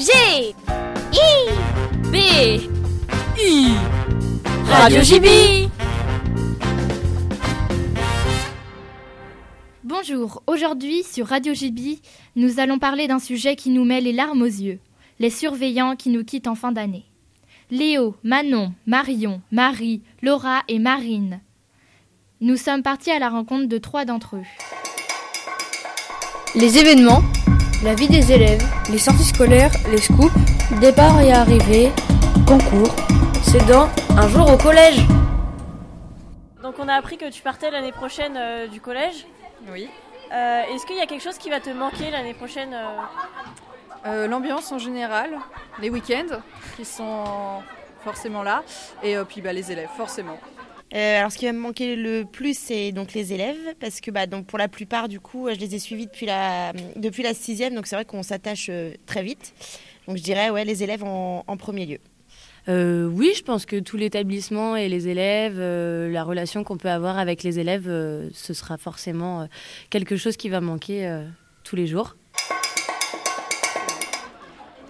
G I B I Radio JB Bonjour, aujourd'hui sur Radio JB, nous allons parler d'un sujet qui nous met les larmes aux yeux, les surveillants qui nous quittent en fin d'année. Léo, Manon, Marion, Marie, Laura et Marine. Nous sommes partis à la rencontre de trois d'entre eux. Les événements, la vie des élèves, les sorties scolaires, les scoops, départ et arrivée, concours. C'est dans Un jour au collège. Donc on a appris que tu partais l'année prochaine euh, du collège. Oui. Euh, Est-ce qu'il y a quelque chose qui va te manquer l'année prochaine euh? Euh, L'ambiance en général, les week-ends qui sont forcément là, et euh, puis bah, les élèves, forcément. Euh, alors, ce qui va me manquer le plus, c'est donc les élèves, parce que bah, donc pour la plupart, du coup, je les ai suivis depuis la depuis la sixième, donc c'est vrai qu'on s'attache euh, très vite. Donc, je dirais ouais, les élèves en, en premier lieu. Euh, oui, je pense que tout l'établissement et les élèves, euh, la relation qu'on peut avoir avec les élèves, euh, ce sera forcément euh, quelque chose qui va manquer euh, tous les jours.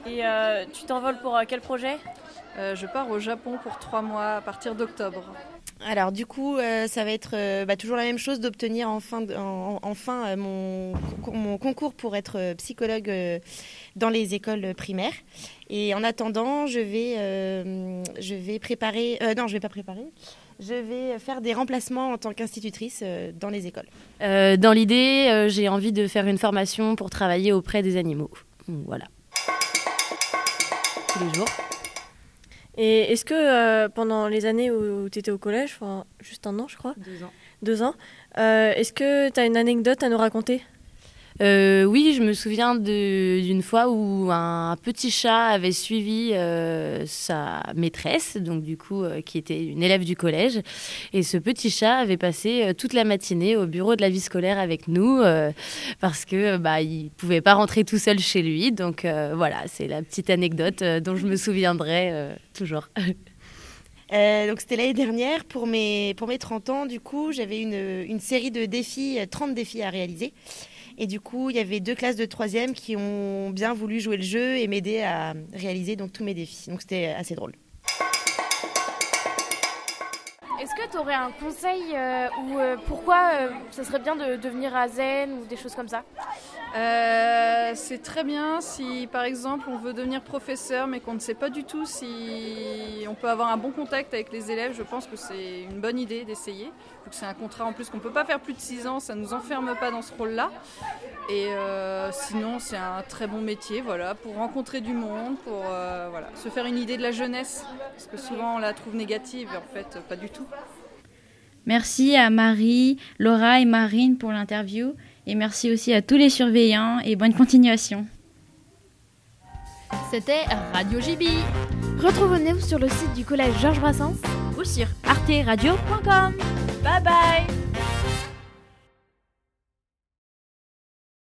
Et euh, tu t'envoles pour euh, quel projet? Euh, je pars au Japon pour trois mois à partir d'octobre. Alors, du coup, euh, ça va être euh, bah, toujours la même chose d'obtenir enfin, euh, mon, concours pour être psychologue dans les écoles primaires. Et en attendant, je vais, préparer. non, je vais pas préparer. Je vais faire des remplacements en tant qu'institutrice dans les écoles. Dans l'idée, j'ai envie de faire une formation pour travailler auprès des animaux. Voilà. Tous les jours. Et est-ce que euh, pendant les années où tu étais au collège, enfin, juste un an je crois, Deux ans. deux ans, euh, est-ce que tu as une anecdote à nous raconter? Euh, oui, je me souviens d'une fois où un petit chat avait suivi euh, sa maîtresse, donc du coup, euh, qui était une élève du collège. Et ce petit chat avait passé toute la matinée au bureau de la vie scolaire avec nous parce que bah, il pouvait pas rentrer tout seul chez lui. Donc voilà, c'est la petite anecdote dont je me souviendrai toujours. Donc c'était l'année dernière pour mes, pour mes 30 ans. Du coup, j'avais une, une série de défis, euh, 30 défis à réaliser. Et du coup, il y avait deux classes de troisième qui ont bien voulu jouer le jeu et m'aider à réaliser donc tous mes défis. Donc c'était assez drôle. Est-ce que tu aurais un conseil euh, ou euh, pourquoi euh, ça serait bien de devenir à Zen ou des choses comme ça? Euh, c'est très bien si par exemple on veut devenir professeur mais qu'on ne sait pas du tout si on peut avoir un bon contact avec les élèves, je pense que c'est une bonne idée d'essayer. C'est un contrat en plus qu'on ne peut pas faire plus de 6 ans, ça ne nous enferme pas dans ce rôle-là. Et sinon c'est un très bon métier voilà, pour rencontrer du monde, pour voilà, se faire une idée de la jeunesse. Parce que souvent on la trouve négative et en fait pas du tout. Merci à Marie, Laura et Marine pour l'interview. Et merci aussi à tous les surveillants et bonne continuation. C'était Radio JB. Retrouvez-nous sur le site du collège Georges Brassens ou sur arteradio.com. Bye bye